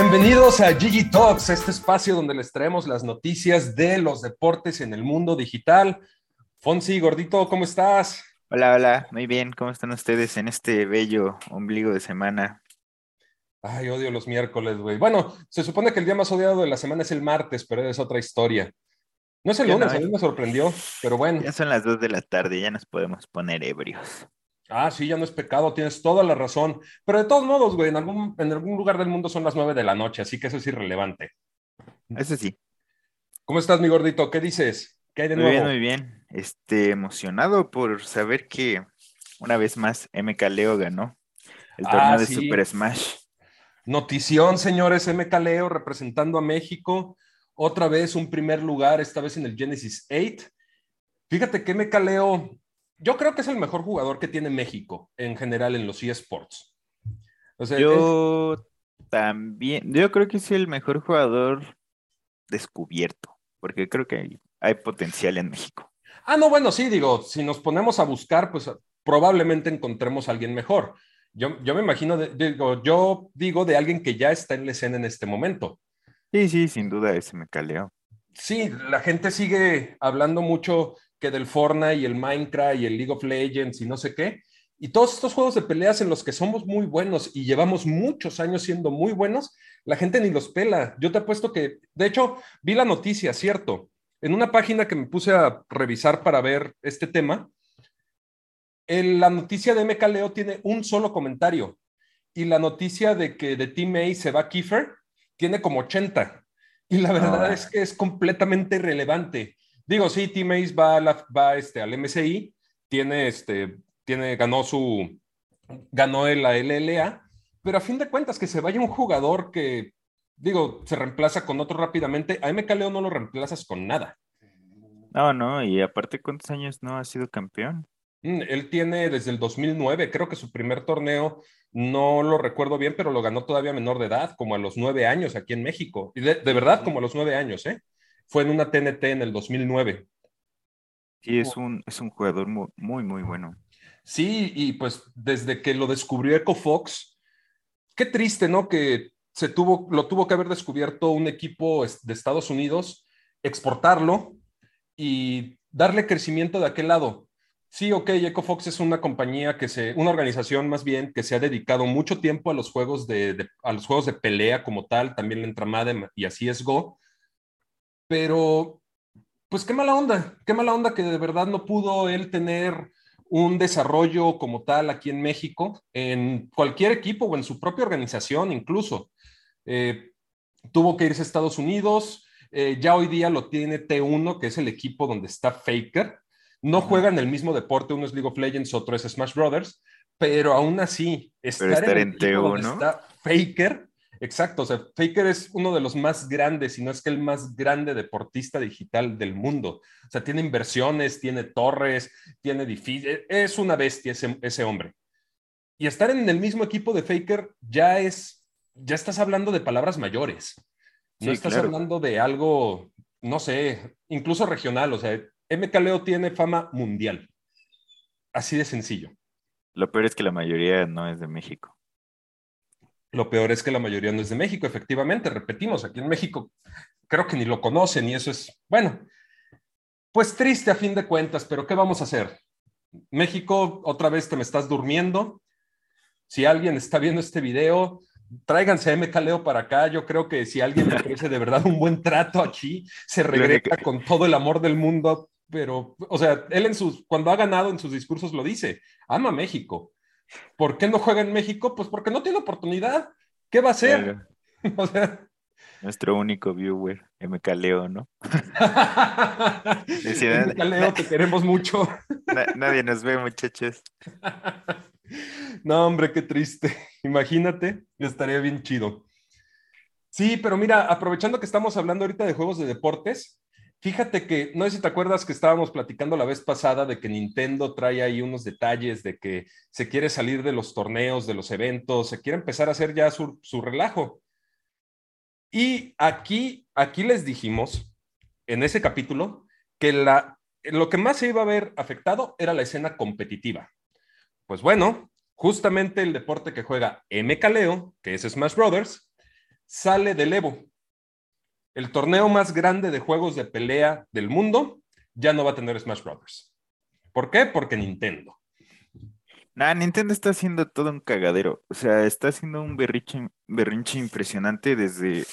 Bienvenidos a Gigi Talks, este espacio donde les traemos las noticias de los deportes en el mundo digital. Fonsi, gordito, ¿cómo estás? Hola, hola, muy bien, ¿cómo están ustedes en este bello ombligo de semana? Ay, odio los miércoles, güey. Bueno, se supone que el día más odiado de la semana es el martes, pero es otra historia. No es el lunes, a mí me sorprendió, pero bueno. Ya son las dos de la tarde, ya nos podemos poner ebrios. Ah, sí, ya no es pecado, tienes toda la razón. Pero de todos modos, güey, en algún, en algún lugar del mundo son las nueve de la noche, así que eso es irrelevante. Eso sí. ¿Cómo estás, mi gordito? ¿Qué dices? ¿Qué hay de muy nuevo? Muy bien, muy bien. Este, emocionado por saber que una vez más MK Leo ganó el Ah, torneo de sí. Super Smash. Notición, señores, MK Leo representando a México. Otra vez un primer lugar, esta vez en el Genesis 8. Fíjate que MK Leo, yo creo que es el mejor jugador que tiene México en general en los eSports. O sea, es- Yo también, yo creo que es el mejor jugador descubierto, porque creo que hay, hay potencial en México. Ah, no, bueno, sí, digo, si nos ponemos a buscar, pues probablemente encontremos a alguien mejor. Yo, yo me imagino, de- digo, yo digo de alguien que ya está en la escena en este momento. Sí, sí, sin duda ese MK Leo. Sí, la gente sigue hablando mucho que del Fortnite y el Minecraft y el League of Legends y no sé qué. Y todos estos juegos de peleas en los que somos muy buenos y llevamos muchos años siendo muy buenos, la gente ni los pela. Yo te apuesto que, de hecho, vi la noticia, cierto, en una página que me puse a revisar para ver este tema. el- la noticia de MK Leo tiene un solo comentario y la noticia de que de Team A se va Kiefer tiene como 80. Y la verdad Ah. es que es completamente irrelevante. Digo, sí, Team Ace va, a la- va este, al MSI, tiene este, tiene, ganó su, ganó el- la LLA, pero a fin de cuentas que se vaya un jugador que, digo, se reemplaza con otro rápidamente, a MK Leo no lo reemplazas con nada. No, no, y aparte, ¿cuántos años no ha sido campeón? Mm, Él tiene desde el 2009, creo que su primer torneo, no lo recuerdo bien, pero lo ganó todavía menor de edad, como a los nueve años aquí en México. Y de, de verdad, como a los nueve años, ¿eh? Fue en una TNT en el 2009. Sí, es un, es un jugador muy, muy, muy bueno. Sí, y pues desde que lo descubrió Echo Fox, qué triste, ¿no? Que se tuvo, lo tuvo que haber descubierto un equipo de Estados Unidos, exportarlo y darle crecimiento de aquel lado. Sí, ok, Echo Fox es una compañía que se, una organización más bien que se ha dedicado mucho tiempo a los juegos de, de- a los juegos de pelea como tal, también le entra Madden y así es Go, pero pues qué mala onda, qué mala onda que de verdad no pudo él tener un desarrollo como tal aquí en México, en cualquier equipo o en su propia organización incluso. Eh, tuvo que irse a Estados Unidos, eh, ya hoy día lo tiene T1, que es el equipo donde está Faker. No juegan el mismo deporte, uno es League of Legends, otro es Smash Brothers, pero aún así, estar, estar el en equipo donde T1. está Faker, exacto, o sea, Faker es uno de los más grandes, si no es que el más grande deportista digital del mundo. O sea, tiene inversiones, tiene torres, tiene edificios, es una bestia ese, ese hombre. Y estar en el mismo equipo de Faker ya es, ya estás hablando de palabras mayores. No Sí, estás claro. hablando de algo, no sé, incluso regional. O sea, MK Leo tiene fama mundial. Así de sencillo. Lo peor es que la mayoría no es de México. Lo peor es que la mayoría no es de México, efectivamente. Repetimos, aquí en México creo que ni lo conocen y eso es, bueno, pues triste a fin de cuentas, pero ¿qué vamos a hacer? México, otra vez te me estás durmiendo. Si alguien está viendo este video, tráiganse a MK Leo para acá. Yo creo que si alguien le ofrece de verdad un buen trato aquí, se regresa con todo el amor del mundo. Pero, o sea, él en sus, cuando ha ganado en sus discursos lo dice, ama México. ¿Por qué no juega en México? Pues porque no tiene oportunidad. ¿Qué va a hacer? Claro. O sea, Nuestro único viewer, MK Leo, ¿no? Decía- MK Leo, te queremos mucho. Na- nadie nos ve, muchachos. No, hombre, qué triste. Imagínate, estaría bien chido. Sí, pero mira, aprovechando que estamos hablando ahorita de juegos de deportes, fíjate que, no sé si te acuerdas que estábamos platicando la vez pasada de que Nintendo trae ahí unos detalles de que se quiere salir de los torneos, de los eventos, se quiere empezar a hacer ya su, su relajo. Y aquí, aquí les dijimos, en ese capítulo, que la, lo que más se iba a ver afectado era la escena competitiva. Pues bueno, justamente el deporte que juega MK Leo, que es Smash Brothers, sale del Evo. El torneo más grande de juegos de pelea del mundo ya no va a tener Smash Brothers. ¿Por qué? Porque Nintendo. Nah, Nintendo está haciendo todo un cagadero. O sea, está haciendo un berrinche, berrinche impresionante desde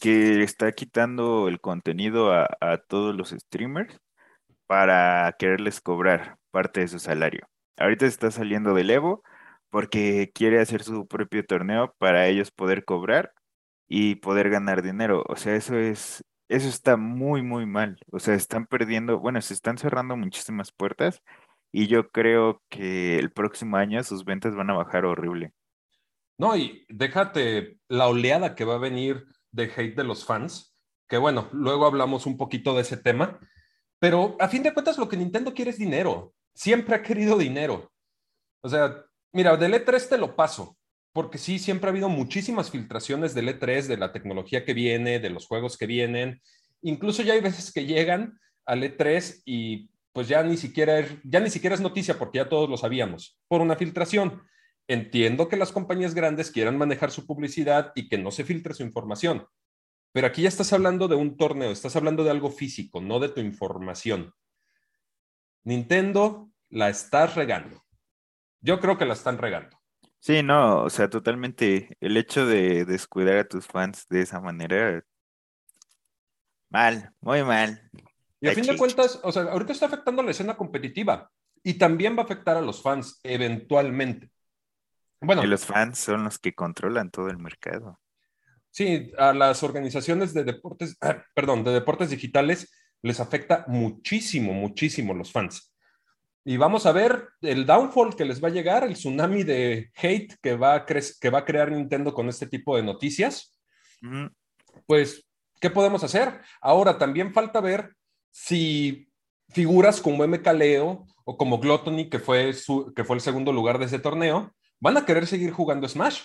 que está quitando el contenido a, todos los streamers para quererles cobrar parte de su salario. Ahorita está saliendo del Evo porque quiere hacer su propio torneo para ellos poder cobrar y poder ganar dinero. O sea, eso es, eso está muy, muy mal. O sea, están perdiendo, bueno, se están cerrando muchísimas puertas y yo creo que el próximo año sus ventas van a bajar horrible. No, y déjate la oleada que va a venir de hate de los fans, que bueno, luego hablamos un poquito de ese tema, pero a fin de cuentas lo que Nintendo quiere es dinero. Siempre ha querido dinero. O sea, mira, del E3 te lo paso, porque sí, siempre ha habido muchísimas filtraciones del E3, de la tecnología que viene, de los juegos que vienen. Incluso ya hay veces que llegan al E3 y pues ya ni siquiera es, ya ni siquiera es noticia porque ya todos lo sabíamos, por una filtración. Entiendo que las compañías grandes quieran manejar su publicidad y que no se filtre su información, pero aquí ya estás hablando de un torneo, estás hablando de algo físico, no de tu información. Nintendo la está regando. Yo creo que la están regando. Sí, no, o sea, totalmente. El hecho de descuidar a tus fans de esa manera, mal, muy mal. Y a fin de cuentas, o sea, ahorita está afectando la escena competitiva y también va a afectar a los fans eventualmente. Bueno. Y los fans son los que controlan todo el mercado. Sí, a las organizaciones de deportes, perdón, de deportes digitales les afecta muchísimo, muchísimo los fans. Y vamos a ver el downfall que les va a llegar, el tsunami de hate que va a, que va a crear Nintendo con este tipo de noticias. Pues, ¿qué podemos hacer? Ahora también falta ver si figuras como MKLeo o como Gluttony, que fue, su, que fue el segundo lugar de ese torneo, van a querer seguir jugando Smash.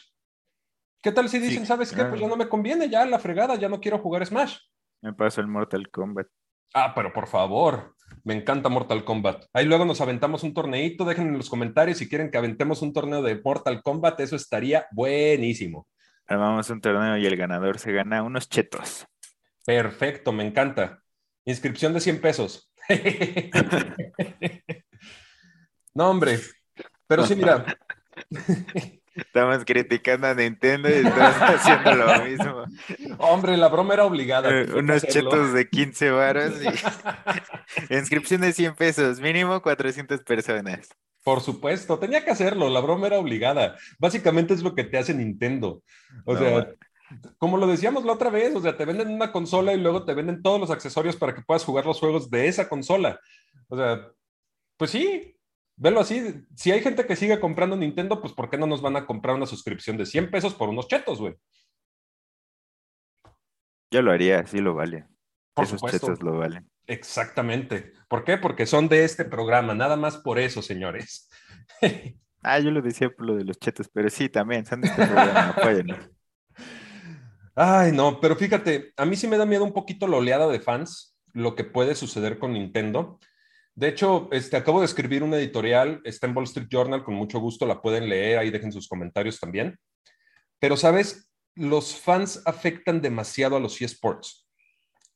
¿Qué tal si dicen, sabes qué? Pues ya no me conviene, ya la fregada, ya no quiero jugar Smash. Me pasa el Mortal Kombat. Ah, pero por favor, me encanta Mortal Kombat. Ahí luego nos aventamos un torneito, dejen en los comentarios si quieren que aventemos un torneo de Mortal Kombat, eso estaría buenísimo. Armamos un torneo y el ganador se gana unos chetos. Perfecto, me encanta. Inscripción de 100 pesos. no, hombre. Pero sí, mira. Estamos criticando a Nintendo y estamos haciendo lo mismo. Hombre, la broma era obligada. Eh, unos chetos de 15 varos y inscripción de 100 pesos, mínimo 400 personas. Por supuesto, tenía que hacerlo, la broma era obligada. Básicamente es lo que te hace Nintendo. O sea, como lo decíamos la otra vez, o sea, te venden una consola y luego te venden todos los accesorios para que puedas jugar los juegos de esa consola. O sea, pues sí, Velo así, si hay gente que sigue comprando Nintendo, pues ¿por qué no nos van a comprar una suscripción de 100 pesos por unos chetos, güey? Yo lo haría, sí lo vale. Por Esos chetos lo valen. Exactamente. ¿Por qué? Porque son de este programa, nada más por eso, señores. ah, yo lo decía por lo de los chetos, pero sí, también son de este programa, Ay, no, pero fíjate, a mí sí me da miedo un poquito la oleada de fans, lo que puede suceder con Nintendo. De hecho, este, acabo de escribir una editorial, está en Wall Street Journal, con mucho gusto la pueden leer, ahí dejen sus comentarios también. Pero, ¿sabes? Los fans afectan demasiado a los eSports.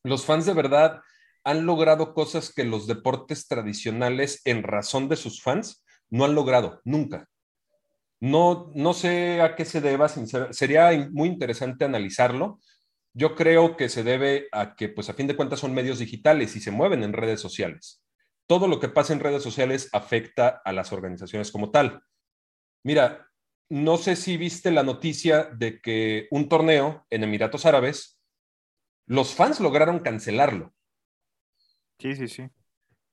Los fans de verdad han logrado cosas que los deportes tradicionales, en razón de sus fans, no han logrado nunca. No, no sé a qué se deba, sería muy interesante analizarlo. Yo creo que se debe a que, pues a fin de cuentas, son medios digitales y se mueven en redes sociales todo lo que pasa en redes sociales afecta a las organizaciones como tal. Mira, no sé si viste la noticia de que un torneo en Emiratos Árabes, los fans lograron cancelarlo. Sí, sí, sí.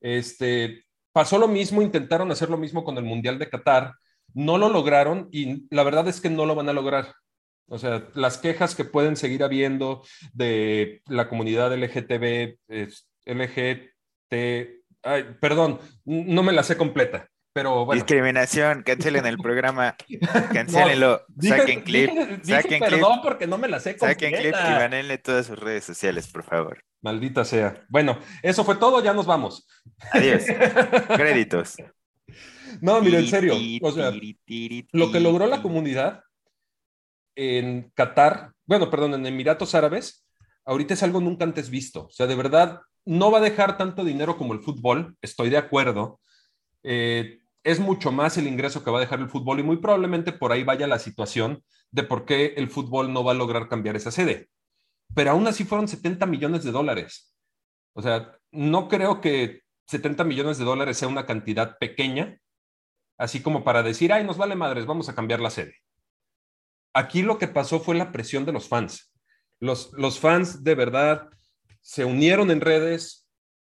Este, pasó lo mismo, intentaron hacer lo mismo con el Mundial de Qatar, no lo lograron y la verdad es que no lo van a lograr. O sea, las quejas que pueden seguir habiendo de la comunidad LGTB, LGT, Ay, perdón, no me la sé completa. Pero bueno. Discriminación, cancelen el programa, cancelenlo, saquen clip, saquen perdón porque no me la sé completa. Saquen clip y banenle todas sus redes sociales, por favor. Maldita sea. Bueno, eso fue todo, ya nos vamos. Adiós. Créditos. No, mire, en serio. O sea, lo que logró la comunidad en Qatar bueno, perdón, en Emiratos Árabes, ahorita es algo nunca antes visto. O sea, de verdad, no va a dejar tanto dinero como el fútbol, estoy de acuerdo. Eh, es mucho más el ingreso que va a dejar el fútbol y muy probablemente por ahí vaya la situación de por qué el fútbol no va a lograr cambiar esa sede. Pero aún así fueron 70 millones de dólares. O sea, no creo que 70 millones de dólares sea una cantidad pequeña, así como para decir, ay, nos vale madres, vamos a cambiar la sede. Aquí lo que pasó fue la presión de los fans. Los, los fans de verdad se unieron en redes,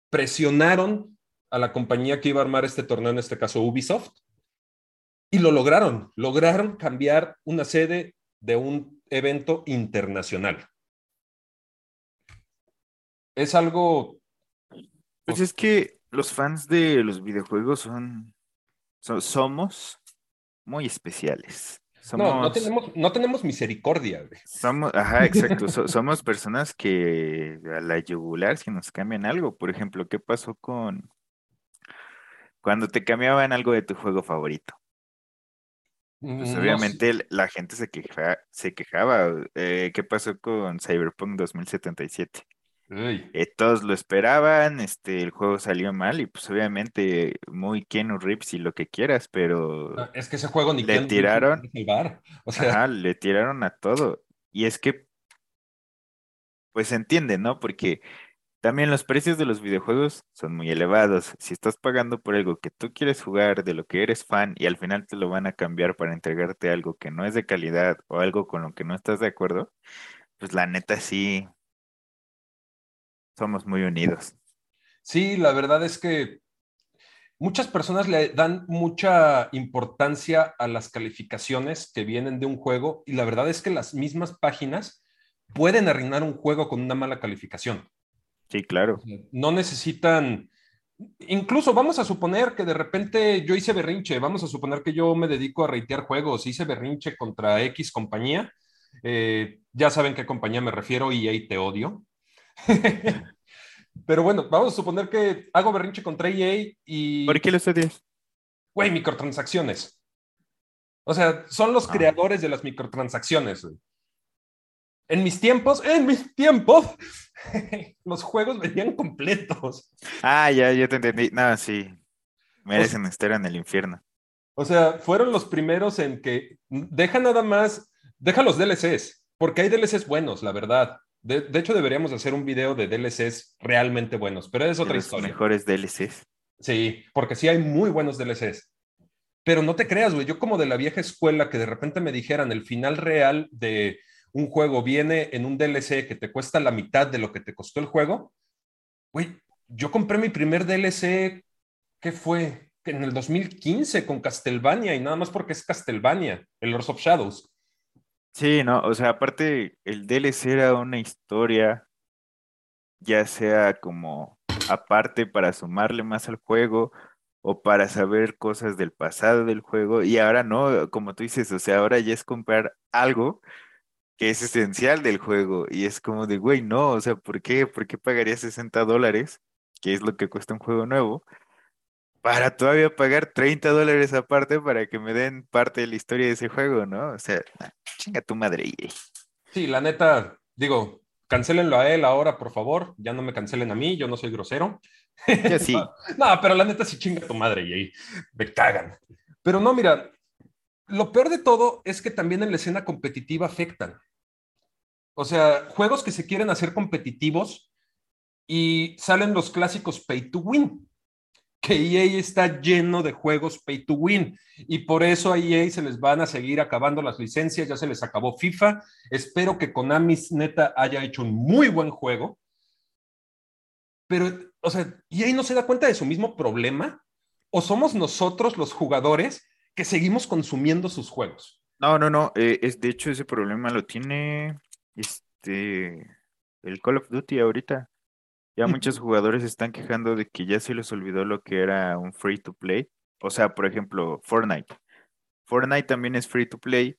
presionaron a la compañía que iba a armar este torneo, en este caso Ubisoft, y lo lograron. Lograron cambiar una sede de un evento internacional. Es algo... Pues es que los fans de los videojuegos son, somos muy especiales. No, no tenemos, no tenemos misericordia. Somos, ajá, exacto. somos personas que a la yugular si nos cambian algo. Por ejemplo, ¿qué pasó con cuando te cambiaban algo de tu juego favorito? Pues mm, obviamente la gente se, se quejaba. Eh, ¿Qué pasó con Cyberpunk 2077? Eh, todos lo esperaban, este, el juego salió mal y pues obviamente muy Keanu Reeves y lo que quieras, pero es que ese juego ni le tiraron, o sea, le tiraron a todo y es que pues se entiende, ¿no? Porque también los precios de los videojuegos son muy elevados. Si estás pagando por algo que tú quieres jugar, de lo que eres fan, y al final te lo van a cambiar para entregarte algo que no es de calidad o algo con lo que no estás de acuerdo, pues la neta sí, somos muy unidos. Sí, la verdad es que muchas personas le dan mucha importancia a las calificaciones que vienen de un juego y la verdad es que las mismas páginas pueden arruinar un juego con una mala calificación. Sí, claro. No necesitan, incluso vamos a suponer que de repente yo hice berrinche, vamos a suponer que yo me dedico a reitear juegos, hice berrinche contra X compañía, eh, ya saben qué compañía me refiero y ahí te odio. Pero bueno, vamos a suponer que hago berrinche contra EA y. ¿Por qué lo odias? Güey, microtransacciones. O sea, son los ah. creadores de las microtransacciones. En mis tiempos, en mis tiempos, los juegos venían completos. Ah, ya, ya te entendí. No, sí. Merecen estar en el infierno. O sea, fueron los primeros en que deja nada más, deja los DLCs, porque hay DLCs buenos, la verdad. De, hecho, deberíamos hacer un video de DLCs realmente buenos, pero es otra los historia. Mejores DLCs. Sí, porque sí hay muy buenos DLCs. Pero no te creas, güey. Yo, como de la vieja escuela, que de repente me dijeran el final real de un juego viene en un DLC que te cuesta la mitad de lo que te costó el juego. Güey, yo compré mi primer DLC, ¿qué fue? En el 2015 con Castlevania y nada más porque es Castlevania, el Lords of Shadows. Sí, no, o sea, aparte el DLC era una historia, ya sea como aparte para sumarle más al juego o para saber cosas del pasado del juego y ahora no, como tú dices, o sea, ahora ya es comprar algo que es esencial del juego y es como de, güey, no, o sea, ¿por qué? ¿Por qué pagaría 60 dólares, que es lo que cuesta un juego nuevo? Para todavía pagar 30 dólares aparte para que me den parte de la historia de ese juego, ¿no? O sea, chinga tu madre. Sí, la neta, digo, cancelenlo a él ahora, por favor. Ya no me cancelen a mí, yo no soy grosero. Yo sí. no, pero la neta sí chinga tu madre, y me cagan. Pero no, mira, lo peor de todo es que también en la escena competitiva afectan. O sea, juegos que se quieren hacer competitivos y salen los clásicos pay to win que EA está lleno de juegos pay to win y por eso a EA se les van a seguir acabando las licencias, ya se les acabó FIFA. Espero que Konami neta haya hecho un muy buen juego. Pero, o sea, EA no se da cuenta de su mismo problema o somos nosotros los jugadores que seguimos consumiendo sus juegos. No, no, no, eh, es de hecho ese problema lo tiene este el Call of Duty ahorita. Ya muchos jugadores están quejando de que ya se les olvidó lo que era un free to play. O sea, por ejemplo, Fortnite. Fortnite también es free to play.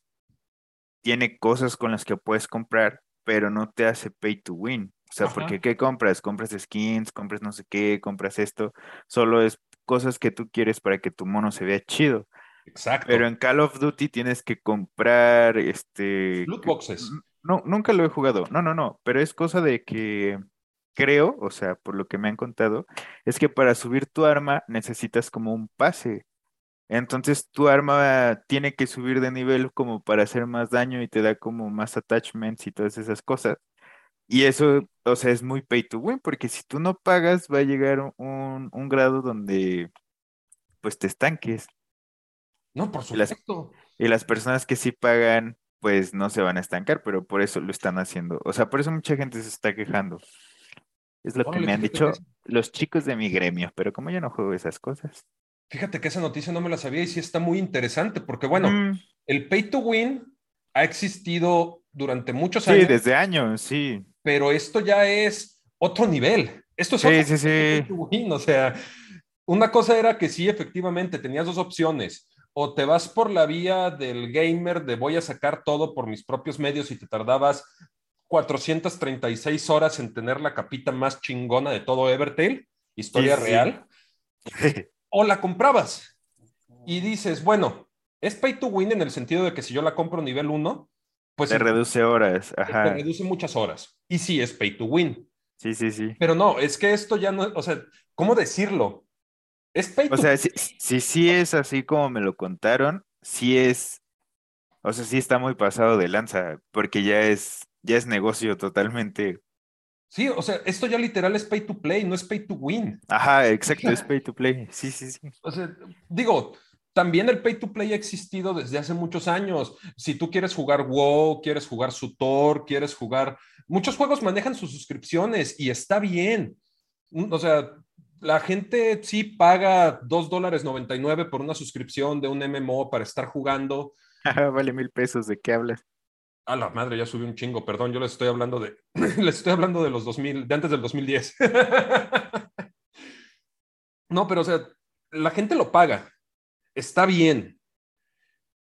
Tiene cosas con las que puedes comprar, pero no te hace pay to win. O sea, porque ¿qué compras? Compras skins, compras no sé qué, compras esto. Solo es cosas que tú quieres para que tu mono se vea chido. Exacto. Pero en Call of Duty tienes que comprar este loot boxes. No, nunca lo he jugado. No, no, no. Pero es cosa de que creo, o sea, por lo que me han contado, es que para subir tu arma necesitas como un pase. Entonces tu arma tiene que subir de nivel como para hacer más daño y te da como más attachments y todas esas cosas. Y eso, o sea, es muy pay to win, porque si tú no pagas, va a llegar un, un grado donde pues te estanques. No, por Y las, supuesto. y las personas que sí pagan, pues no se van a estancar, pero por eso lo están haciendo. O sea, por eso mucha gente se está quejando. Es lo que me han que, dicho los chicos de mi gremio, pero como yo no juego esas cosas. fíjate que esa noticia no me la sabía y sí está muy interesante, porque bueno, Ujú. el pay to win ha existido durante muchos Sí, años, desde años, sí. pero esto ya es otro nivel. Esto es Sí, otro sí, de pay sí. to win. O sea, una cosa era que sí, efectivamente, tenías dos opciones. O te vas por la vía del gamer de voy a sacar todo por mis propios medios y te tardabas 436 horas en tener la capita más chingona de todo Evertail, Sí, historia sí, sí. real, o la comprabas y dices, bueno, es pay to win en el sentido de que si yo la compro nivel 1, pues Te reduce horas, te ajá. reduce muchas horas. Y sí, es pay to win. Sí, sí, sí. Pero no, es que esto ya no, o sea, ¿cómo decirlo? Es pay O to sea, si, si sí es así como me lo contaron, sí es, o sea, sí está muy pasado de lanza, porque ya es, ya es negocio totalmente. Sí, o sea, esto ya literal es pay to play, no es pay to win. Ajá, exacto, es pay to play. Sí, sí, sí. O sea, digo, también el pay to play ha existido desde hace muchos años. Si tú quieres jugar WoW, quieres jugar Sutor, quieres jugar... Muchos juegos manejan sus suscripciones y está bien. O sea, la gente sí paga $2 dólares 99 por una suscripción de un MMO para estar jugando. Vale mil pesos, ¿de qué hablas? A la madre, ya subí un chingo, perdón, yo les estoy hablando de, les estoy hablando de los 2000, de antes del 2010. No, pero o sea, la gente lo paga, está bien,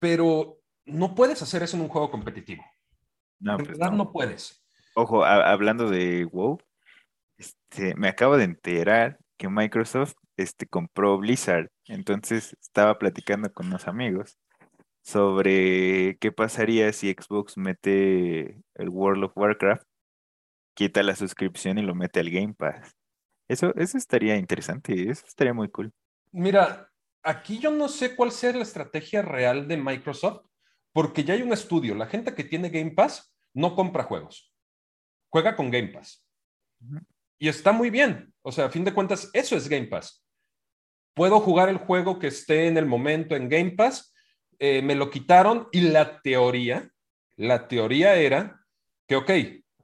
pero no puedes hacer eso en un juego competitivo. No, pues verdad no. no puedes. Ojo, a- hablando de WoW, este, me acabo de enterar que Microsoft este, compró Blizzard. Entonces estaba platicando con unos amigos sobre qué pasaría si Xbox mete el World of Warcraft, quita la suscripción y lo mete al Game Pass. Eso, eso estaría interesante, eso estaría muy cool. Mira, aquí yo no sé cuál sea la estrategia real de Microsoft, porque ya hay un estudio, la gente que tiene Game Pass no compra juegos, juega con Game Pass. Y está muy bien, o sea, a fin de cuentas, eso es Game Pass. Puedo jugar el juego que esté en el momento en Game Pass, eh, me lo quitaron y la teoría, la teoría era que, ok,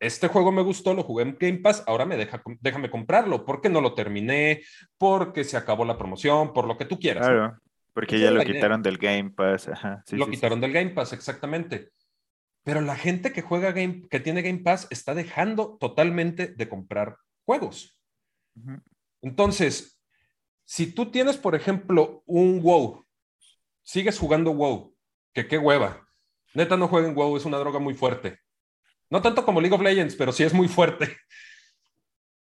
este juego me gustó, lo jugué en Game Pass, ahora me deja, déjame comprarlo, porque no lo terminé, porque se acabó la promoción, por lo que tú quieras. Claro, porque Esa ya lo idea. quitaron del Game Pass, ajá. sí, lo sí, quitaron sí. del Game Pass, exactamente. Pero la gente que juega Game, que tiene Game Pass está dejando totalmente de comprar juegos. Entonces, si tú tienes, por ejemplo, un WoW, sigues jugando WoW, que qué hueva. Neta, no jueguen WoW, es una droga muy fuerte. No tanto como League of Legends, pero sí es muy fuerte.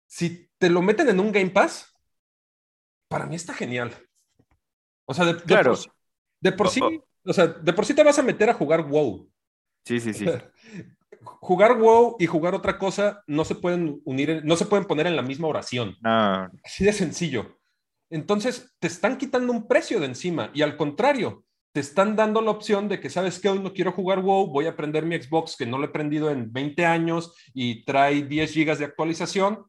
Si te lo meten en un Game Pass, para mí está genial. O sea, de, de Claro. por, sí- de por O- sí, o- o sea, de por sí te vas a meter a jugar WoW. Sí, sí, sí. Jugar WoW y jugar otra cosa no se pueden unir, no se pueden poner en la misma oración. No, Así de sencillo. Entonces, te están quitando un precio de encima y al contrario, te están dando la opción de que, ¿sabes qué? Hoy no quiero jugar WoW, voy a prender mi Xbox que no lo he prendido en 20 años y trae 10 gigas de actualización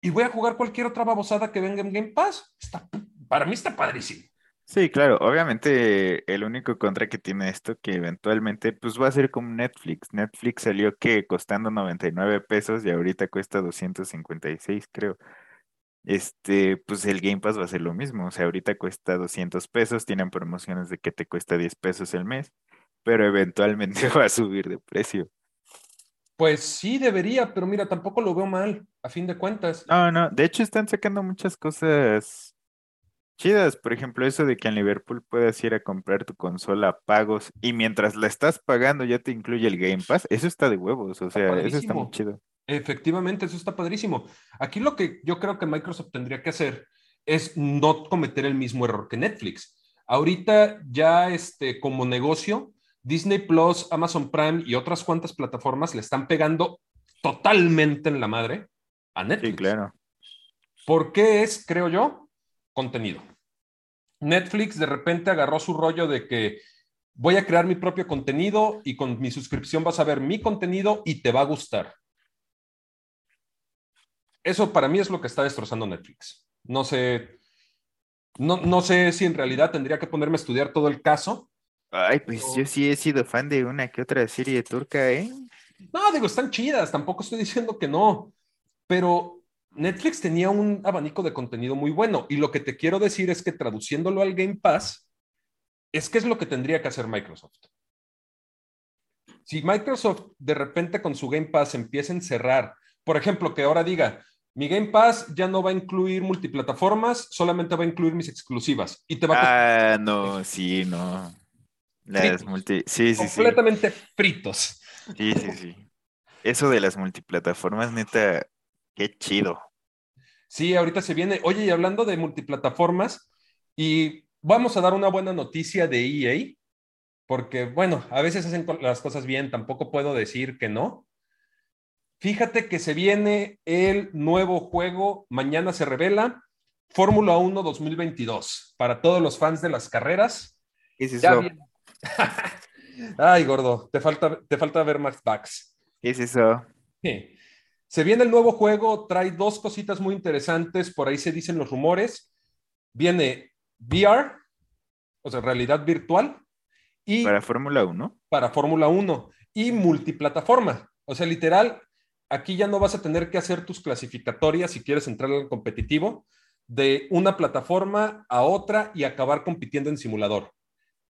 y voy a jugar cualquier otra babosada que venga en Game Pass. Está, para mí está padrísimo. Sí, claro, obviamente el único contra que tiene esto que eventualmente pues va a ser como Netflix. Netflix salió que costando 99 pesos y ahorita cuesta 256, creo. Este, pues el Game Pass va a ser lo mismo, o sea, ahorita cuesta 200 pesos, tienen promociones de que te cuesta 10 pesos el mes, pero eventualmente va a subir de precio. Pues sí, debería, pero mira, tampoco lo veo mal, a fin de cuentas. No, no, de hecho están sacando muchas cosas chidas, por ejemplo, eso de que en Liverpool puedas ir a comprar tu consola a pagos y mientras la estás pagando ya te incluye el Game Pass, eso está de huevos, o sea, eso está muy chido. Efectivamente, eso está padrísimo. Aquí lo que yo creo que Microsoft tendría que hacer es no cometer el mismo error que Netflix. Ahorita ya este, como negocio Disney Plus, Amazon Prime y otras cuantas plataformas le están pegando totalmente en la madre a Netflix. Sí, claro. ¿Por qué es, creo yo, contenido? Netflix de repente agarró su rollo de que voy a crear mi propio contenido y con mi suscripción vas a ver mi contenido y te va a gustar. Eso para mí es lo que está destrozando Netflix. No sé, no, no sé si en realidad tendría que ponerme a estudiar todo el caso. Ay, pues yo sí he sido fan de una que otra serie turca, ¿eh? No, digo, están chidas, tampoco estoy diciendo que no, pero Netflix tenía un abanico de contenido muy bueno y lo que te quiero decir es que traduciéndolo al Game Pass, es que es lo que tendría que hacer Microsoft. Si Microsoft de repente con su Game Pass empieza a encerrar, por ejemplo, que ahora diga, mi Game Pass ya no va a incluir multiplataformas, solamente va a incluir mis exclusivas y te va a... Ah, no, sí, no. Las multi... Sí, sí, completamente fritos. Sí, sí, sí. Eso de las multiplataformas, neta, qué chido. Sí, ahorita se viene. Oye, y hablando de multiplataformas, y vamos a dar una buena noticia de EA, porque, bueno, a veces hacen las cosas bien, tampoco puedo decir que no. Fíjate que se viene el nuevo juego, mañana se revela, Fórmula 1 2022, para todos los fans de las carreras. ¿Qué es eso? Ay, gordo, te falta, te falta ver Max Bucks. ¿Qué es eso? Se viene el nuevo juego, trae dos cositas muy interesantes, por ahí se dicen los rumores. Viene VR, o sea, realidad virtual. Y para Fórmula 1. Para Fórmula 1 y multiplataforma. O sea, literal, aquí ya no vas a tener que hacer tus clasificatorias si quieres entrar al competitivo de una plataforma a otra y acabar compitiendo en simulador.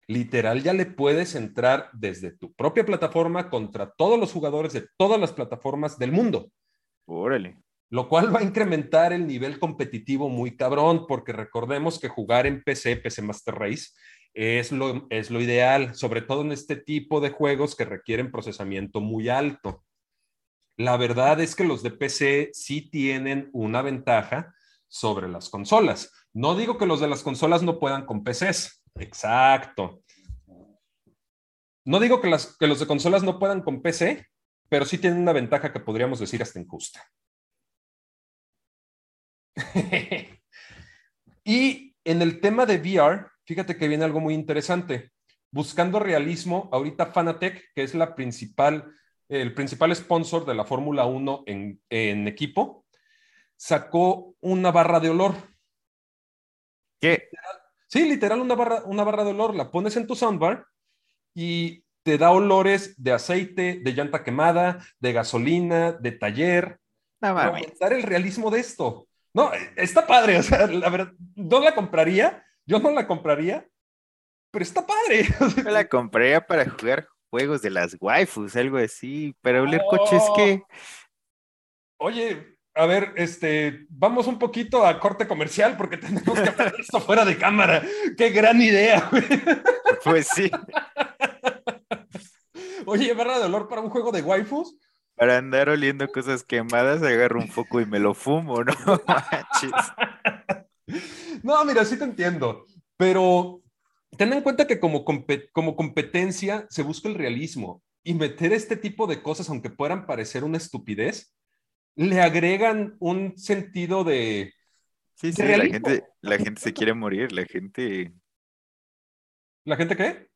Literal, ya le puedes entrar desde tu propia plataforma contra todos los jugadores de todas las plataformas del mundo. Órale. Lo cual va a incrementar el nivel competitivo muy cabrón, porque recordemos que jugar en PC, PC Master Race, es lo, es lo ideal, sobre todo en este tipo de juegos que requieren procesamiento muy alto. La verdad es que los de PC sí tienen una ventaja sobre las consolas. No digo que los de las consolas no puedan con PCs, Exacto. No digo que, las, que los de consolas no puedan con PC, pero sí tienen una ventaja que podríamos decir hasta injusta. y en el tema de VR, fíjate que viene algo muy interesante. Buscando realismo, ahorita Fanatec, que es la principal, el principal sponsor de la Fórmula 1 en, en equipo, sacó una barra de olor. ¿Qué? Sí, literal, una barra, una barra de olor. La pones en tu soundbar y te da olores de aceite, de llanta quemada, de gasolina, de taller. No Para aumentar el realismo de esto. No, está padre. O sea, la verdad, no la compraría. Yo no la compraría, pero está padre. Yo la compraría para jugar juegos de las waifus, algo así. Para oler coches que. Oye, a ver, este, vamos un poquito a corte comercial porque tenemos que hacer esto fuera de cámara. Qué gran idea, güey. Pues sí. Oye, barra de olor para un juego de waifus. Para andar oliendo cosas quemadas, agarro un foco y me lo fumo, ¿no? no, mira, sí te entiendo, pero ten en cuenta que como, como competencia se busca el realismo y meter este tipo de cosas, aunque puedan parecer una estupidez, le agregan un sentido de... Sí, sí, la gente, la gente se quiere morir, la gente... ¿La gente qué?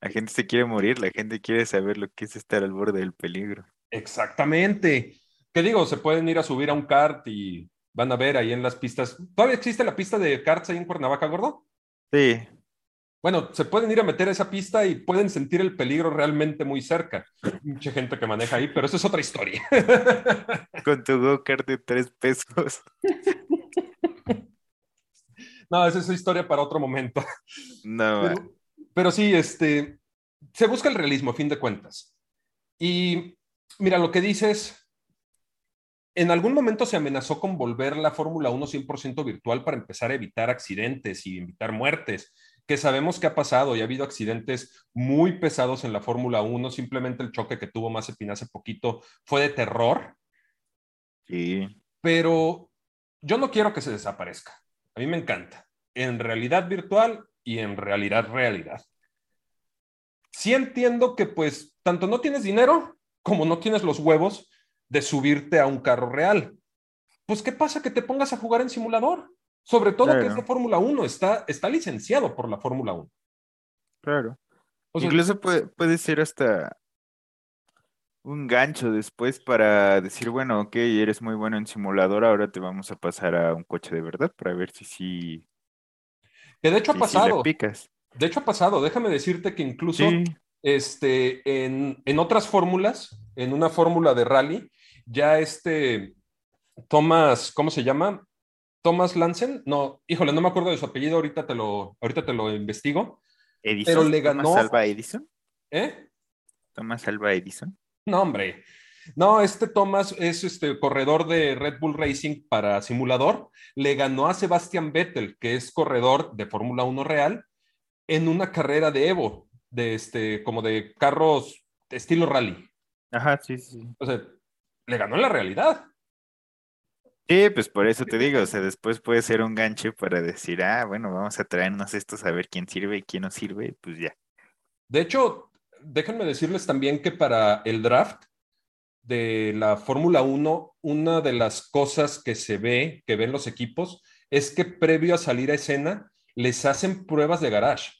La gente se quiere morir, la gente quiere saber lo que es estar al borde del peligro. Exactamente. ¿Qué digo? Se pueden ir a subir a un kart y van a ver ahí en las pistas. ¿Todavía existe la pista de karts ahí en Cuernavaca, gordo? Sí. Bueno, se pueden ir a meter a esa pista y pueden sentir el peligro realmente muy cerca. Mucha gente que maneja ahí, pero eso es otra historia. Con tu go-kart de tres pesos. No, esa es historia para otro momento. No. Pero, pero, sí, este, se busca el realismo a fin de cuentas. Y mira, lo que dices, en algún momento se amenazó con volver la Fórmula 1 100% virtual para empezar a evitar accidentes y evitar muertes que sabemos que ha pasado y ha habido accidentes muy pesados en la Fórmula 1. Simplemente el choque que tuvo Mazepin hace poquito fue de terror. Sí. Pero yo no quiero que se desaparezca. A mí me encanta. En realidad virtual y en realidad realidad. sí entiendo que pues tanto no tienes dinero como no tienes los huevos de subirte a un carro real. Pues ¿qué pasa que te pongas a jugar en simulador? Sobre todo que es de Fórmula 1, está, está licenciado por la Fórmula 1. Claro. Incluso puede, puede ser hasta un gancho después para decir, bueno, ok, eres muy bueno en simulador, ahora te vamos a pasar a un coche de verdad para ver si sí. que de hecho ha pasado. De hecho ha pasado, déjame decirte que incluso este, en, en otras fórmulas, en una fórmula de rally, ya este Thomas, ¿cómo se llama? Thomas Lansen, no, híjole, no me acuerdo de su apellido, ahorita te lo, ahorita te lo investigo. Edison. Pero le ganó. ¿Thomas Alba Edison? ¿Eh? ¿Thomas Alba Edison? No, hombre. No, este Thomas es este corredor de Red Bull Racing para simulador. Le ganó a Sebastian Vettel, que es corredor de Fórmula 1 real, en una carrera de Evo, de este, como de carros de estilo rally. Ajá, sí, sí. O sea, le ganó en la realidad. Sí, pues por eso te digo, o sea, después puede ser un gancho para decir, ah, bueno, vamos a traernos estos a ver quién sirve y quién no sirve, pues ya. De hecho, déjenme decirles también que para el draft de la Fórmula 1, una de las cosas que se ve, que ven los equipos, es que previo a salir a escena, les hacen pruebas de garage.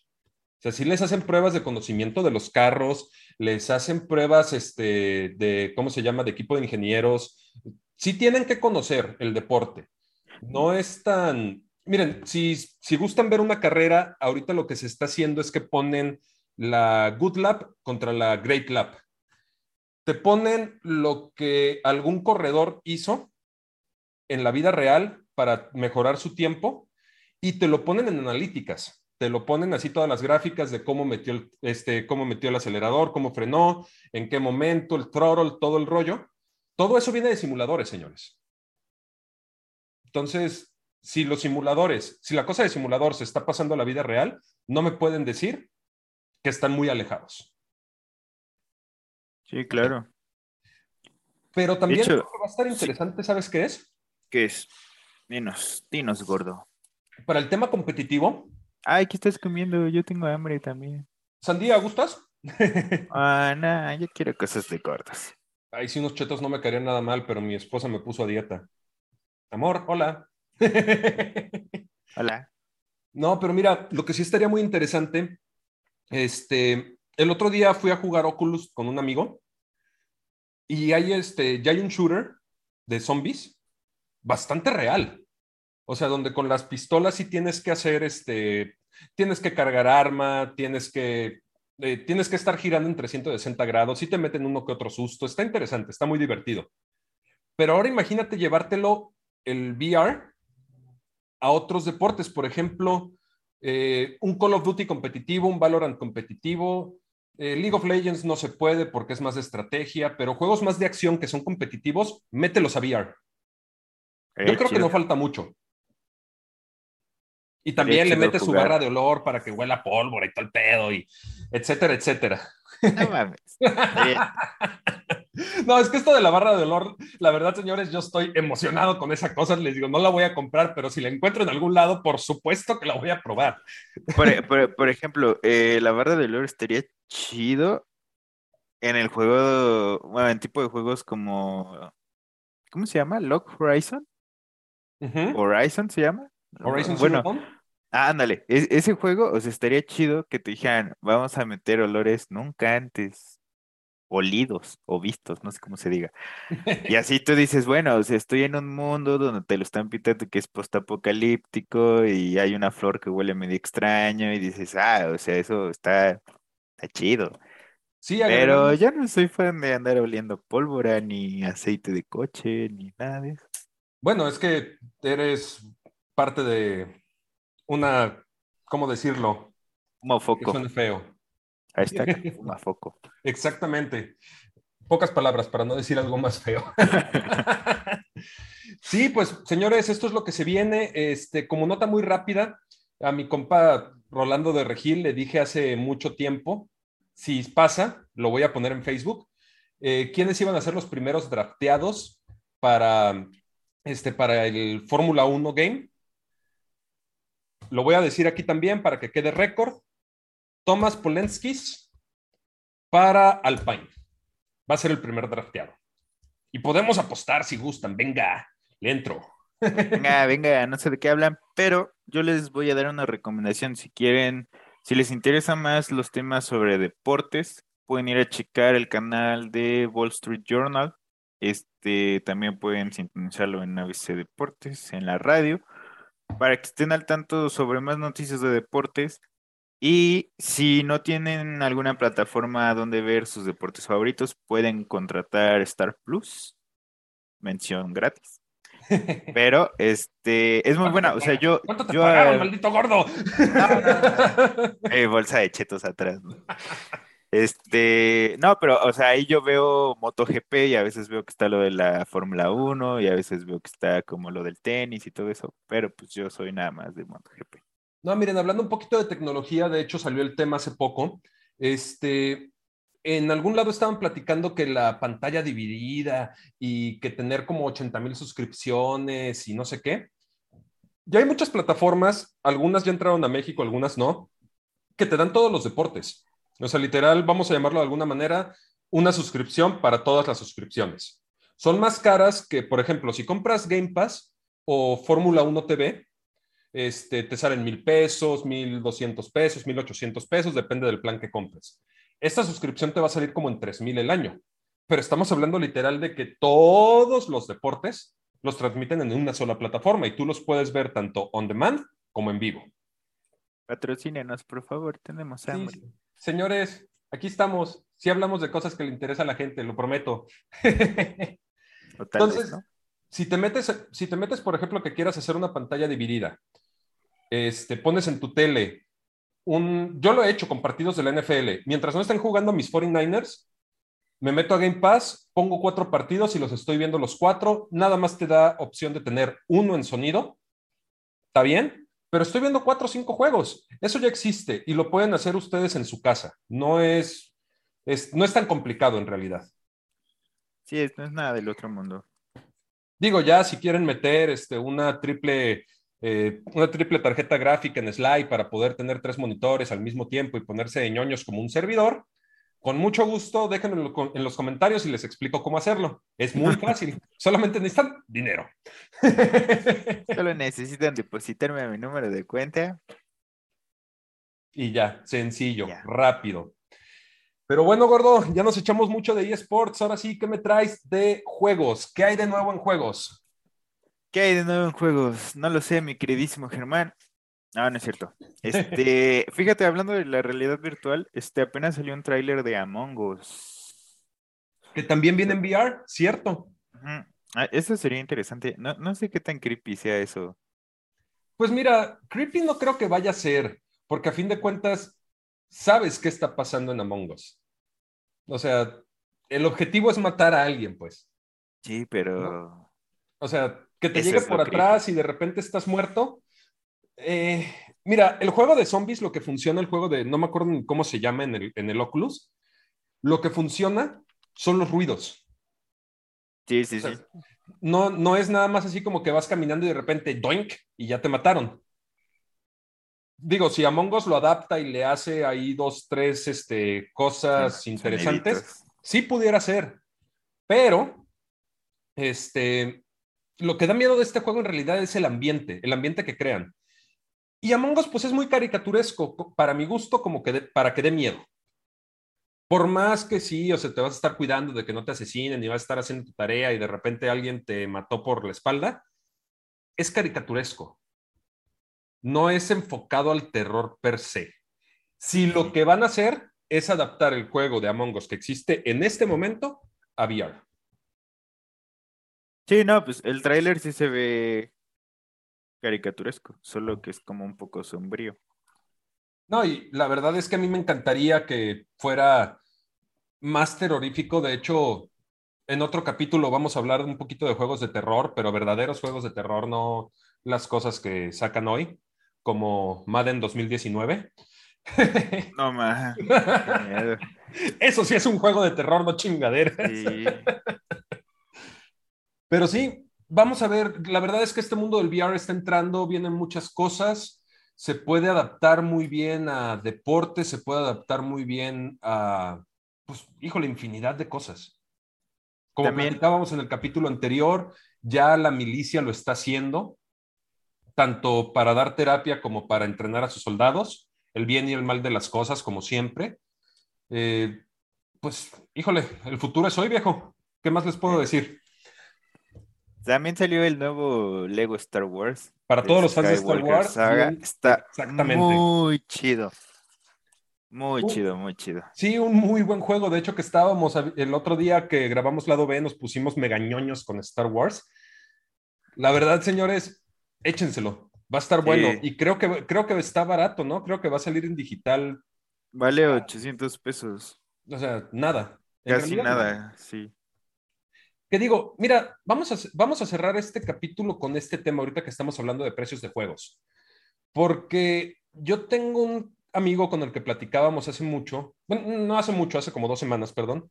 O sea, sí les hacen pruebas de conocimiento de los carros, les hacen pruebas este, de, ¿cómo se llama?, de equipo de ingenieros. Sí tienen que conocer el deporte. No es tan... Miren, si, si gustan ver una carrera, ahorita lo que se está haciendo es que ponen la Good Lap contra la Great Lap. Te ponen lo que algún corredor hizo en la vida real para mejorar su tiempo y te lo ponen en analíticas te lo ponen así todas las gráficas de cómo metió el, este, cómo metió el acelerador, cómo frenó, en qué momento, el throttle, todo el rollo. Todo eso viene de simuladores, señores. Entonces, si los simuladores, si la cosa de simulador se está pasando a la vida real, no me pueden decir que están muy alejados. Sí, claro. Pero también va a estar interesante, ¿sabes qué es? ¿Qué es? Dinos, dinos, gordo. Para el tema competitivo, Ay, ¿qué estás comiendo? Yo tengo hambre también. ¿Sandía, gustas? ah, no, yo quiero cosas de gordas. Ay, sí, unos chetos no me caerían nada mal, pero mi esposa me puso a dieta. Amor, hola. hola. No, pero mira, lo que sí estaría muy interesante, este, el otro día fui a jugar Oculus con un amigo y hay este, ya hay un shooter de zombies bastante real. O sea, donde con las pistolas sí tienes que hacer este, tienes que cargar arma, tienes que, eh, tienes que estar girando en 360 grados, sí te meten uno que otro susto, está interesante, está muy divertido. Pero ahora imagínate llevártelo el VR a otros deportes, por ejemplo, eh, un Call of Duty competitivo, un Valorant competitivo, eh, League of Legends no se puede porque es más de estrategia, pero juegos más de acción que son competitivos, mételos a VR. Yo creo que no falta mucho. Y también le mete su barra de olor para que huela pólvora y todo el pedo, y etcétera, etcétera. No mames. no, es que esto de la barra de olor, la verdad, señores, yo estoy emocionado con esa cosa. Les digo, no la voy a comprar, pero si la encuentro en algún lado, por supuesto que la voy a probar. Por, ejemplo, eh, la barra de olor estaría chido en el juego, bueno, en tipo de juegos como, ¿cómo se llama? Lock Horizon. Horizon se llama. Horizon bueno, ándale, e-, ese juego, o sea, estaría chido que te dijeran, vamos a meter olores nunca antes olidos o vistos, no sé cómo se diga. Y así tú dices, bueno, o sea, estoy en un mundo donde te lo están pintando que es postapocalíptico y hay una flor que huele medio extraño y dices, ah, o sea, eso está, está chido. Sí, Pero ya no soy fan de andar oliendo pólvora, ni aceite de coche, ni nada de eso. Bueno, es que eres parte de una, ¿cómo decirlo? Mofoco. Que feo. Ahí está, foco. Exactamente. Pocas palabras para no decir algo más feo. sí, pues señores, esto es lo que se viene. Este, como nota muy rápida, a mi compa Rolando de Regil le dije hace mucho tiempo, si pasa, lo voy a poner en Facebook, eh, quiénes iban a ser los primeros drafteados para, este, para el Fórmula 1 Game. Lo voy a decir aquí también para que quede récord. Thomas Polenskis, para Alpine. Va a ser el primer drafteado. Y podemos apostar si gustan. Venga, le entro. Venga, venga, no sé de qué hablan, pero yo les voy a dar una recomendación. Si quieren, si les interesa más los temas sobre deportes, pueden ir a checar el canal de Wall Street Journal. Este también pueden sintonizarlo en ABC Deportes, en la radio, para que estén al tanto sobre más noticias de deportes. Y si no tienen alguna plataforma donde ver sus deportes favoritos, pueden contratar Star Plus, mención gratis. Pero este es muy buena. O sea, yo. ¿Cuánto te yo, pagaron, maldito gordo? eh, bolsa de chetos atrás. Este, no, pero, o sea, ahí yo veo MotoGP y a veces veo que está lo de la Fórmula 1 y a veces veo que está como lo del tenis y todo eso, pero pues yo soy nada más de MotoGP. No, miren, hablando un poquito de tecnología, de hecho salió el tema hace poco. Este, en algún lado estaban platicando que la pantalla dividida y que tener como 80 mil suscripciones y no sé qué. Ya hay muchas plataformas, algunas ya entraron a México, algunas no, que te dan todos los deportes. O sea, literal, vamos a llamarlo de alguna manera, una suscripción para todas las suscripciones. Son más caras que, por ejemplo, si compras Game Pass o Fórmula 1 TV, este, te salen mil pesos, mil doscientos pesos, mil ochocientos pesos, depende del plan que compres. Esta suscripción te va a salir como en tres mil el año, pero estamos hablando literal de que todos los deportes los transmiten en una sola plataforma y tú los puedes ver tanto on demand como en vivo. Patrocínenos, por favor, tenemos Sí, hambre. Señores, aquí estamos. Sí hablamos de cosas que le interesa a la gente, lo prometo. Vez, Entonces, ¿no? si te metes, si te metes, por ejemplo, que quieras hacer una pantalla dividida, este, pones en tu tele un, yo lo he hecho con partidos de la NFL. Mientras no estén jugando mis 49ers, me meto a Game Pass, pongo cuatro partidos y los estoy viendo los cuatro. Nada más te da opción de tener uno en sonido. ¿Está bien? Pero estoy viendo cuatro o cinco juegos. Eso ya existe y lo pueden hacer ustedes en su casa. No es, es no es tan complicado en realidad. Sí, no es nada del otro mundo. Digo, ya si quieren meter este, una triple eh, una triple tarjeta gráfica en Slide para poder tener tres monitores al mismo tiempo y ponerse de ñoños como un servidor, con mucho gusto déjenme en, lo- en los comentarios y les explico cómo hacerlo. Es muy fácil, solamente necesitan dinero. Solo necesitan depositarme a mi número de cuenta. y ya, sencillo, Ya. rápido. Pero bueno, gordo, ya nos echamos mucho de eSports. Ahora sí, ¿qué me traes de juegos? ¿Qué hay de nuevo en juegos? ¿Qué hay de nuevo en juegos? No lo sé, mi queridísimo Germán. No, no es cierto. Este, fíjate, hablando de la realidad virtual, este apenas salió un tráiler de Among Us. Que también viene en VR, ¿cierto? Ah, eso sería interesante. No, no sé qué tan creepy sea eso. Pues mira, creepy no creo que vaya a ser, porque a fin de cuentas sabes qué está pasando en Among Us. O sea, el objetivo es matar a alguien, pues. Sí, pero O sea, que te Eso llegue por creepy. atrás y de repente estás muerto. Eh, mira, el juego de zombies, lo que funciona, el juego de, no me acuerdo cómo se llama en el, en el Oculus, lo que funciona son los ruidos. sí, sí, O sea, sí. No, no es nada más así como que vas caminando y de repente doink y ya te mataron. Digo, si Among Us lo adapta y le hace ahí dos, tres este, cosas interesantes, soniditos. sí pudiera ser. Pero, este, lo que da miedo de este juego en realidad es el ambiente, el ambiente que crean. Y Among Us, pues es muy caricaturesco, co- para mi gusto, como que de- para que dé miedo. Por más que sí, o sea, te vas a estar cuidando de que no te asesinen y vas a estar haciendo tu tarea y de repente alguien te mató por la espalda, es caricaturesco. No es enfocado al terror per se. Si lo que van a hacer es adaptar el juego de Among Us que existe en este momento a VR. Sí, no, pues el tráiler sí se ve caricaturesco, solo que es como un poco sombrío. No, y la verdad es que a mí me encantaría que fuera más terrorífico. De hecho, en otro capítulo vamos a hablar un poquito de juegos de terror, pero verdaderos juegos de terror, no las cosas que sacan hoy, como Madden 2019. No, más. Eso sí es un juego de terror, no chingaderas. Sí. Pero sí, vamos a ver, la verdad es que este mundo del VR está entrando, vienen muchas cosas, se puede adaptar muy bien a deporte, se puede adaptar muy bien a, pues, híjole, infinidad de cosas. Como También- platicábamos en el capítulo anterior, ya la milicia lo está haciendo, tanto para dar terapia como para entrenar a sus soldados, el bien y el mal de las cosas, como siempre. Eh, pues, híjole, el futuro es hoy, viejo. ¿Qué más les puedo decir? También salió el nuevo Lego Star Wars. Para todos los fans de Star Wars, Saga. está exactamente. muy chido. Muy Uh. chido, muy chido. Sí, un muy buen juego. De hecho, que estábamos el otro día que grabamos lado B, nos pusimos megañoños con Star Wars. La verdad, señores, échenselo. Va a estar Sí. bueno. Y creo que, creo que está barato, ¿no? Creo que va a salir en digital. Vale 800 pesos. O sea, nada. Casi realidad, nada, sí. Que digo, mira, vamos a, vamos a cerrar este capítulo con este tema ahorita que estamos hablando de precios de juegos. Porque yo tengo un amigo con el que platicábamos hace mucho, bueno, no hace mucho, hace como dos semanas, perdón,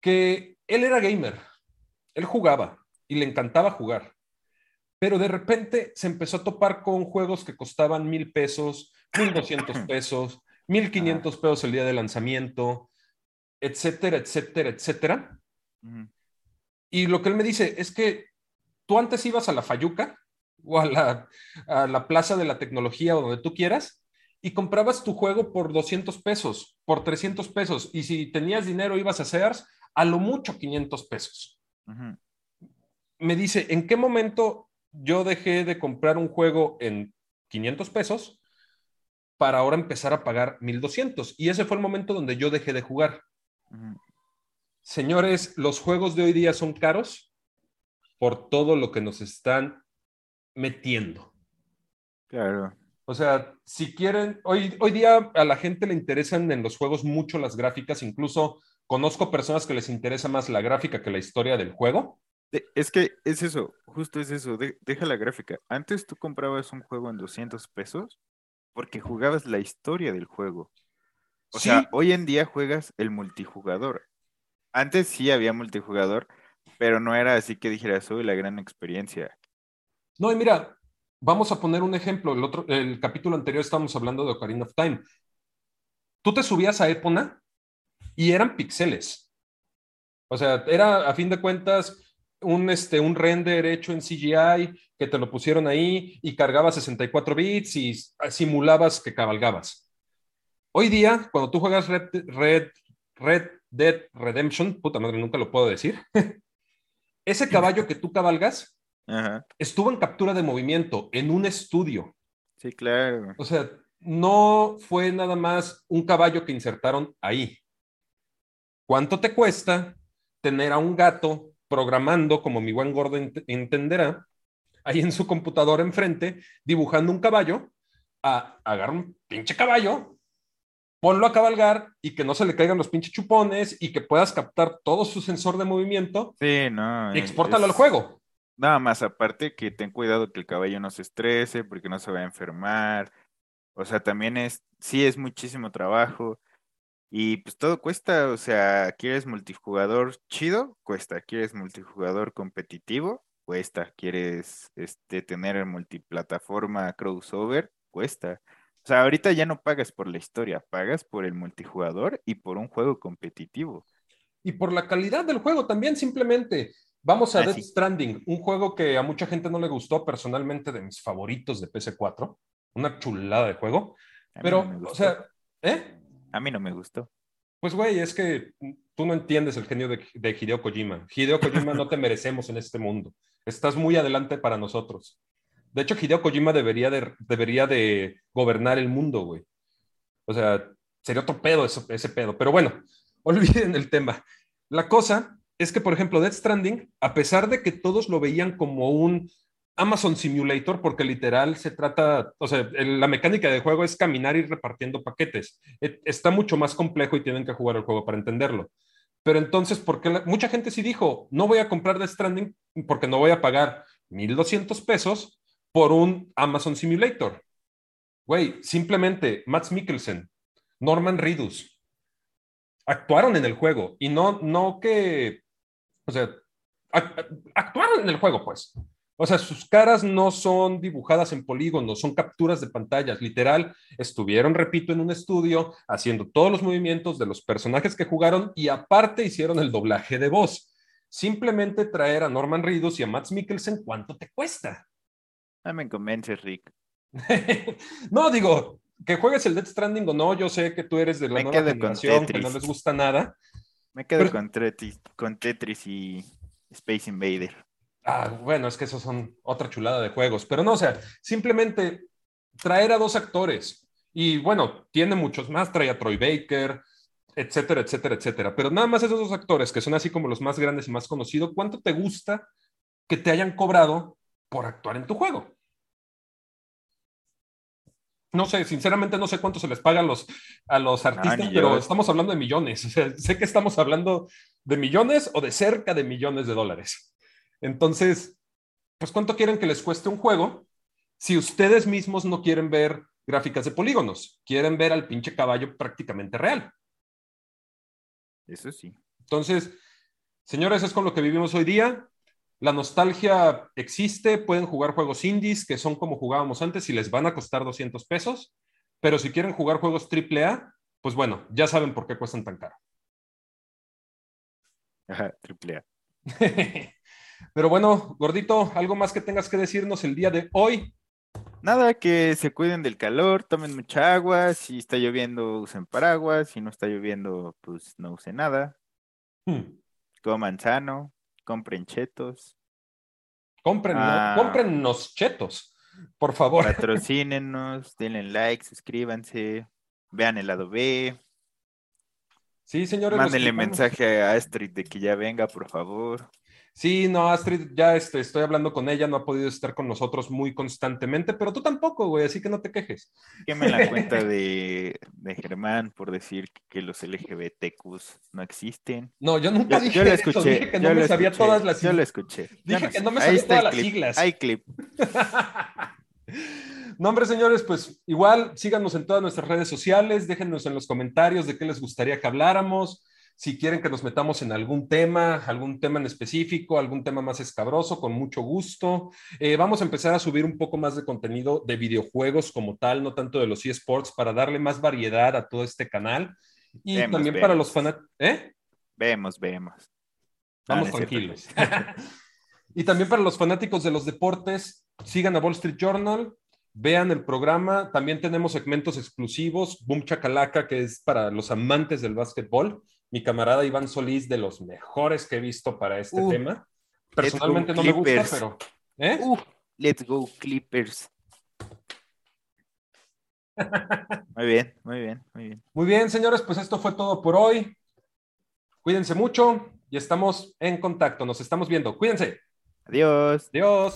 que él era gamer, él jugaba y le encantaba jugar, pero de repente se empezó a topar con juegos que costaban mil pesos, mil doscientos pesos, mil quinientos pesos el día de lanzamiento, etcétera, etcétera, etcétera. Ujú. Y lo que él me dice es que tú antes ibas a la Fayuca o a la, a la Plaza de la Tecnología o donde tú quieras y comprabas tu juego por 200 pesos, por 300 pesos. Y si tenías dinero ibas a Sears a lo mucho 500 pesos. Me dice, ¿en qué momento yo dejé de comprar un juego en 500 pesos para ahora empezar a pagar 1200? Y ese fue el momento donde yo dejé de jugar. Señores, los juegos de hoy día son caros por todo lo que nos están metiendo. Claro. O sea, si quieren, hoy, hoy día a la gente le interesan en los juegos mucho las gráficas, incluso conozco personas que les interesa más la gráfica que la historia del juego. Es que es eso, justo es eso, de- deja la gráfica. Antes tú comprabas un juego en 200 pesos porque jugabas la historia del juego. O Sí. sea, hoy en día juegas el multijugador. Antes sí había multijugador, pero no era así que dijeras, soy la gran experiencia. No, y mira, vamos a poner un ejemplo. El, otro, el capítulo anterior estábamos hablando de Ocarina of Time. Tú te subías a Epona y eran píxeles. O sea, era a fin de cuentas un, este, un render hecho en CGI que te lo pusieron ahí y cargaba 64 bits y simulabas que cabalgabas. Hoy día, cuando tú juegas Red, Red, Red Dead Redemption, puta madre, nunca lo puedo decir, ese caballo que tú cabalgas Ajá, estuvo en captura de movimiento en un estudio. sí, claro. O sea, no fue nada más un caballo que insertaron ahí. ¿Cuánto te cuesta tener a un gato programando, como mi buen gordo ent- entenderá, ahí en su computadora enfrente, dibujando un caballo, a agarrar un pinche caballo, ponlo a cabalgar y que no se le caigan los pinches chupones y que puedas captar todo su sensor de movimiento Sí, no. y eh, exportarlo al juego? Nada más, aparte que ten cuidado que el caballo no se estrese porque no se va a enfermar. O sea, también es, sí es muchísimo trabajo y pues todo cuesta. O sea, ¿quieres multijugador chido? Cuesta. ¿Quieres multijugador competitivo? Cuesta. ¿Quieres este, tener el multiplataforma crossover? Cuesta. O sea, ahorita ya no pagas por la historia, pagas por el multijugador y por un juego competitivo. Y por la calidad del juego también, simplemente. Vamos a Ah, Death. Stranding, un juego que a mucha gente no le gustó, personalmente de mis favoritos de PS4. Una chulada de juego. Pero, no o sea, ¿eh? a mí no me gustó. Pues, güey, es que tú no entiendes el genio de, de Hideo Kojima. Hideo Kojima no te merecemos en este mundo. Estás muy adelante para nosotros. De hecho, Hideo Kojima debería de, debería de gobernar el mundo, güey. O sea, sería otro pedo ese pedo. Pero bueno, olviden el tema. La cosa es que, por ejemplo, Death Stranding, a pesar de que todos lo veían como un Amazon Simulator, porque literal se trata, o sea, la mecánica de juego es caminar y repartiendo paquetes. E- Está mucho más complejo y tienen que jugar el juego para entenderlo. Pero entonces, ¿por la- mucha gente sí dijo, no voy a comprar Death Stranding porque no voy a pagar 1.200 pesos por un Amazon Simulator? Güey, simplemente Max Mikkelsen, Norman Reedus, actuaron en el juego y no, no que, o sea, ac- actuaron en el juego, pues. O sea, sus caras no son dibujadas en polígonos, son capturas de pantallas. Literal, estuvieron, repito, en un estudio haciendo todos los movimientos de los personajes que jugaron y aparte hicieron el doblaje de voz. Simplemente traer a Norman Reedus y a Max Mikkelsen, ¿cuánto te cuesta? No me convence, Rick. no, digo, que juegues el Death Stranding o no, yo sé que tú eres de la nueva generación, que no les gusta nada. Me quedo con, con Tetris y Space Invader. Ah, bueno, es que esos son otra chulada de juegos, pero no, o sea, simplemente traer a dos actores y bueno, tiene muchos más, trae a Troy Baker, etcétera, etcétera, etcétera, pero nada más esos dos actores que son así como los más grandes y más conocidos, ¿cuánto te gusta que te hayan cobrado por actuar en tu juego? No sé, sinceramente no sé cuánto se les paga a los, a los artistas, pero estamos hablando de millones. O sea, sé que estamos hablando de millones o de cerca de millones de dólares. Entonces, pues ¿cuánto quieren que les cueste un juego si ustedes mismos no quieren ver gráficas de polígonos? Quieren ver al pinche caballo prácticamente real. Eso sí. Entonces, señores, es con lo que vivimos hoy día. La nostalgia existe, pueden jugar juegos indies que son como jugábamos antes y les van a costar 200 pesos, pero si quieren jugar juegos AAA, pues bueno, ya saben por qué cuestan tan caro. Ajá, AAA. Pero bueno, gordito, ¿algo más que tengas que decirnos el día de hoy? Nada, que se cuiden del calor, tomen mucha agua, si está lloviendo usen paraguas, si no está lloviendo pues no usen nada. Hmm. Coman sano, compren chetos. Compren, ah. chetos, por favor. Patrocínenos, denle like, suscríbanse, vean el lado B. Sí, señores. Mándenle mensaje a Astrid de que ya venga, por favor. Sí, no, Astrid, ya este, estoy hablando con ella, no ha podido estar con nosotros muy constantemente, pero tú tampoco, güey, así que no te quejes. Queme la cuenta de, de, Germán por decir que los LGBTQs no existen. No, yo nunca dije yo lo escuché, eso, dije que no me sabía todas las siglas. Yo lo escuché. Dije que no me sabía todas las siglas. Hay clip. No, hombre, señores, pues igual síganos en todas nuestras redes sociales, déjenos en los comentarios de qué les gustaría que habláramos si quieren que nos metamos en algún tema, algún tema en específico, algún tema más escabroso, con mucho gusto. Eh, vamos a empezar a subir un poco más de contenido de videojuegos como tal, no tanto de los eSports, para darle más variedad a todo este canal. Y también para los fanáticos. ¿Eh? Vemos, vemos. Vamos tranquilos. y también para los fanáticos de los deportes, sigan a Wall Street Journal, vean el programa. También tenemos segmentos exclusivos, Boom Chacalaca, que es para los amantes del básquetbol mi camarada Iván Solís, de los mejores que he visto para este tema. Personalmente no me gusta, pero. ¿eh? let's go, Clippers. muy bien, muy bien, muy bien. Muy bien, señores, pues esto fue todo por hoy. Cuídense mucho y estamos en contacto. Nos estamos viendo. Cuídense. Adiós. Adiós.